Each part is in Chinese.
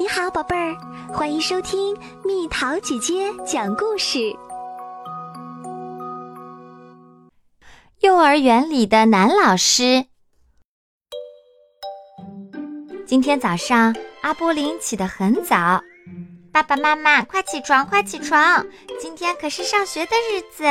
你好，宝贝儿，欢迎收听蜜桃姐姐讲故事。幼儿园里的男老师。今天早上，阿波林起得很早。爸爸妈妈，快起床，快起床！今天可是上学的日子。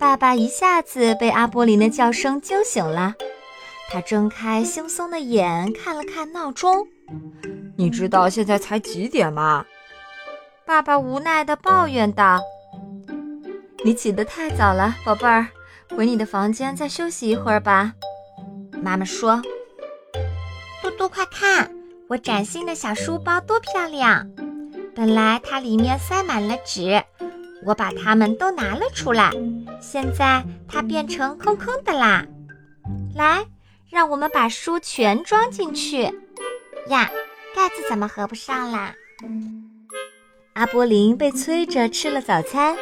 爸爸一下子被阿波林的叫声惊醒了，他睁开惺忪的眼，看了看闹钟。你知道现在才几点吗？爸爸无奈地抱怨道：“你起得太早了，宝贝儿，回你的房间再休息一会儿吧。”妈妈说：“嘟嘟，快看，我崭新的小书包多漂亮！本来它里面塞满了纸，我把它们都拿了出来，现在它变成空空的啦。来，让我们把书全装进去。呀！”盖子怎么合不上啦？阿波林被催着吃了早餐。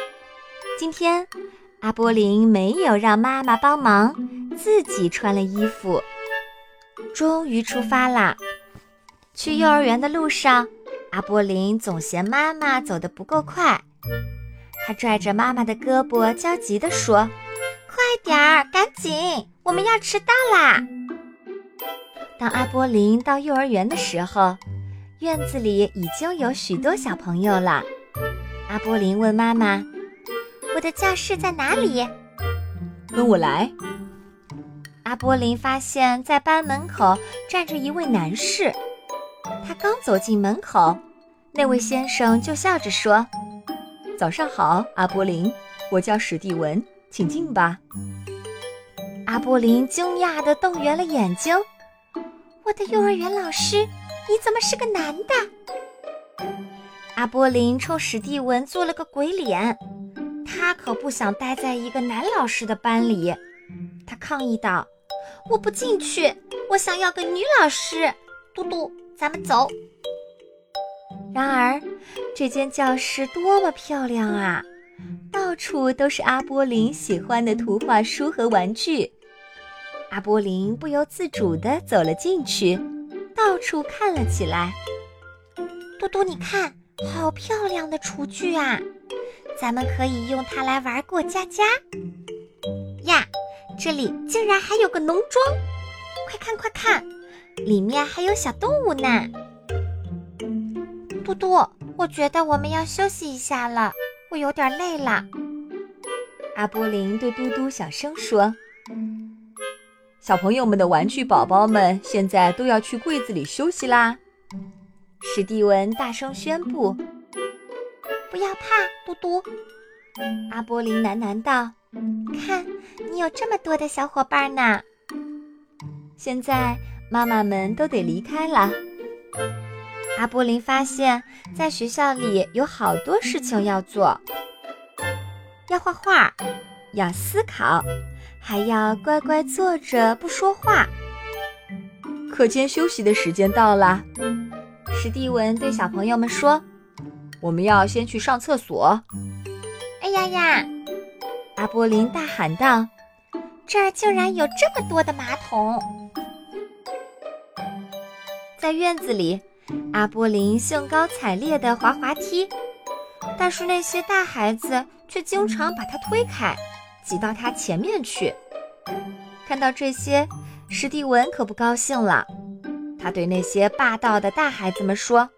今天，阿波林没有让妈妈帮忙，自己穿了衣服，终于出发啦。去幼儿园的路上，阿波林总嫌妈妈走得不够快，他拽着妈妈的胳膊，焦急地说：“快点儿，赶紧，我们要迟到啦！”当阿波林到幼儿园的时候，院子里已经有许多小朋友了。阿波林问妈妈：“我的教室在哪里？”“跟我来。”阿波林发现，在班门口站着一位男士。他刚走进门口，那位先生就笑着说：“早上好，阿波林，我叫史蒂文，请进吧。”阿波林惊讶地瞪圆了眼睛。我的幼儿园老师，你怎么是个男的？阿波林冲史蒂文做了个鬼脸，他可不想待在一个男老师的班里。他抗议道：“我不进去，我想要个女老师。”嘟嘟，咱们走。然而，这间教室多么漂亮啊！到处都是阿波林喜欢的图画书和玩具。阿波林不由自主地走了进去，到处看了起来。嘟嘟，你看，好漂亮的厨具啊！咱们可以用它来玩过家家。呀，这里竟然还有个农庄！快看快看，里面还有小动物呢。嘟嘟，我觉得我们要休息一下了，我有点累了。阿波林对嘟嘟小声说。小朋友们的玩具宝宝们现在都要去柜子里休息啦！史蒂文大声宣布：“不要怕，嘟嘟。”阿波林喃喃道：“看你有这么多的小伙伴呢。”现在妈妈们都得离开了。阿波林发现，在学校里有好多事情要做：要画画，要思考。还要乖乖坐着不说话。课间休息的时间到了，史蒂文对小朋友们说：“我们要先去上厕所。”哎呀呀！阿波林大喊道：“这儿竟然有这么多的马桶！”在院子里，阿波林兴高采烈地滑滑梯，但是那些大孩子却经常把他推开。挤到他前面去。看到这些，史蒂文可不高兴了。他对那些霸道的大孩子们说：“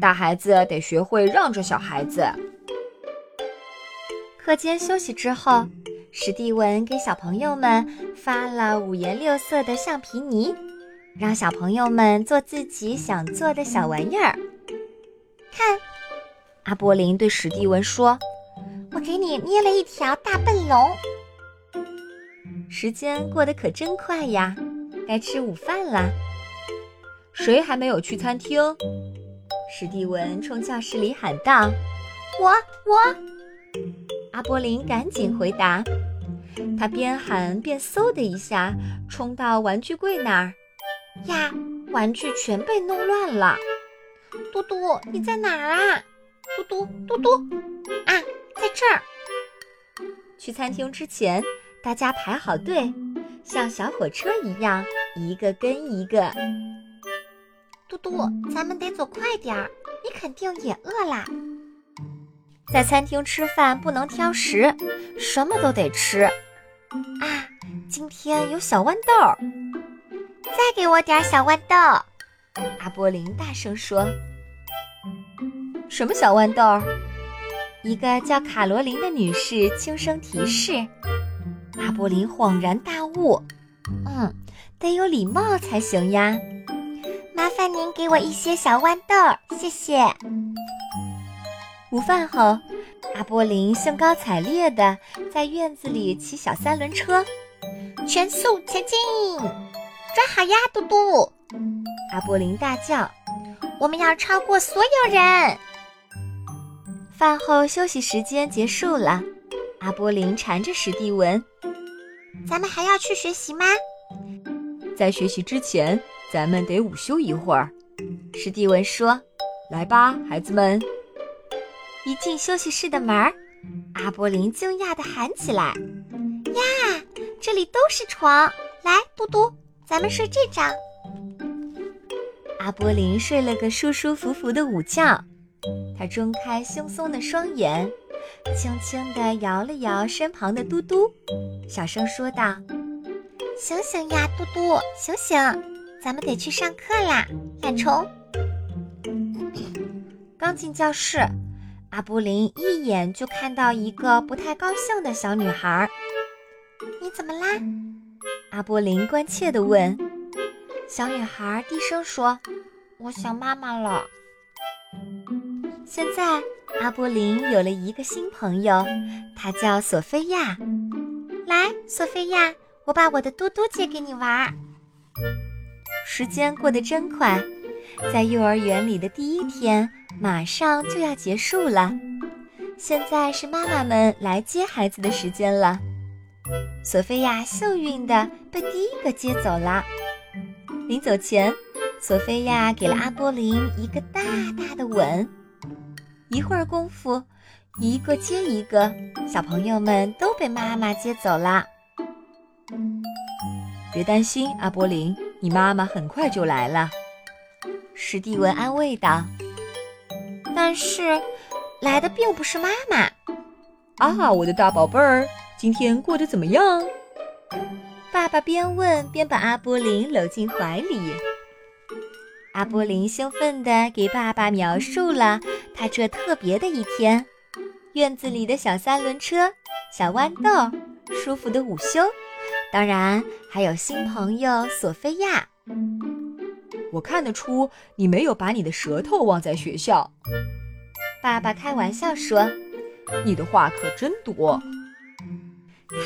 大孩子得学会让着小孩子。”课间休息之后，史蒂文给小朋友们发了五颜六色的橡皮泥，让小朋友们做自己想做的小玩意儿。看，阿波林对史蒂文说。给你捏了一条大笨龙。时间过得可真快呀，该吃午饭了。谁还没有去餐厅？史蒂文冲教室里喊道：“我，我。”阿波林赶紧回答。他边喊边嗖的一下冲到玩具柜那儿。呀，玩具全被弄乱了。嘟嘟，你在哪儿啊？嘟嘟，嘟嘟，啊！在这儿。去餐厅之前，大家排好队，像小火车一样，一个跟一个。嘟嘟，咱们得走快点儿，你肯定也饿啦。在餐厅吃饭不能挑食，什么都得吃。啊，今天有小豌豆，再给我点小豌豆。阿波林大声说：“什么小豌豆？”一个叫卡罗琳的女士轻声提示。阿波林恍然大悟：“嗯，得有礼貌才行呀。”麻烦您给我一些小豌豆，谢谢。午饭后，阿波林兴高采烈地在院子里骑小三轮车，全速前进，抓好呀，嘟嘟！阿波林大叫：“我们要超过所有人！”饭后休息时间结束了，阿波林缠着史蒂文：“咱们还要去学习吗？”在学习之前，咱们得午休一会儿。史蒂文说：“来吧，孩子们。”一进休息室的门儿，阿波林惊讶地喊起来：“呀，这里都是床！来，嘟嘟，咱们睡这张。”阿波林睡了个舒舒服服的午觉，他睁开惺忪的双眼，轻轻地摇了摇身旁的嘟嘟，小声说道：“醒醒呀，嘟嘟，醒醒，咱们得去上课啦，懒虫。”刚进教室。阿波林一眼就看到一个不太高兴的小女孩。你怎么啦？阿波林关切地问。小女孩低声说：“我想妈妈了。”现在阿波林有了一个新朋友，她叫索菲亚。来，索菲亚，我把我的嘟嘟借给你玩。时间过得真快，在幼儿园里的第一天。马上就要结束了，现在是妈妈们来接孩子的时间了。索菲亚幸运地被第一个接走了。临走前，索菲亚给了阿波林一个大大的吻。一会儿功夫，一个接一个，小朋友们都被妈妈接走了。别担心，阿波林，你妈妈很快就来了。史蒂文安慰道。但是，来的并不是妈妈。啊，我的大宝贝儿，今天过得怎么样？爸爸边问边把阿波林搂进怀里。阿波林兴奋地给爸爸描述了他这特别的一天：院子里的小三轮车、小豌豆、舒服的午休，当然还有新朋友索菲亚。我看得出你没有把你的舌头忘在学校。爸爸开玩笑说：“你的话可真多。”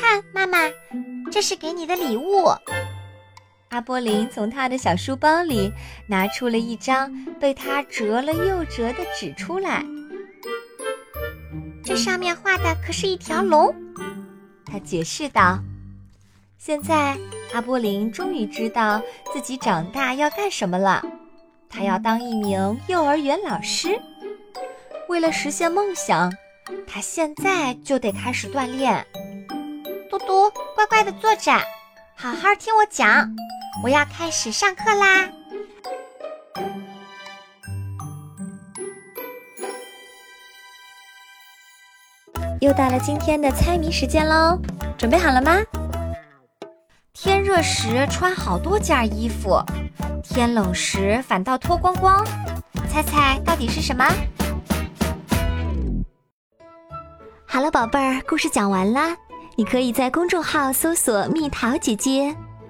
看，妈妈，这是给你的礼物。阿波林从他的小书包里拿出了一张被他折了又折的纸出来，这上面画的可是一条龙。他解释道。现在，阿波林终于知道自己长大要干什么了。他要当一名幼儿园老师。为了实现梦想，他现在就得开始锻炼。嘟嘟，乖乖的坐着，好好听我讲。我要开始上课啦！又到了今天的猜谜时间喽，准备好了吗？天热时穿好多件衣服，天冷时反倒脱光光。猜猜到底是什么？好了，宝贝儿，故事讲完啦。你可以在公众号搜索“蜜桃姐姐”，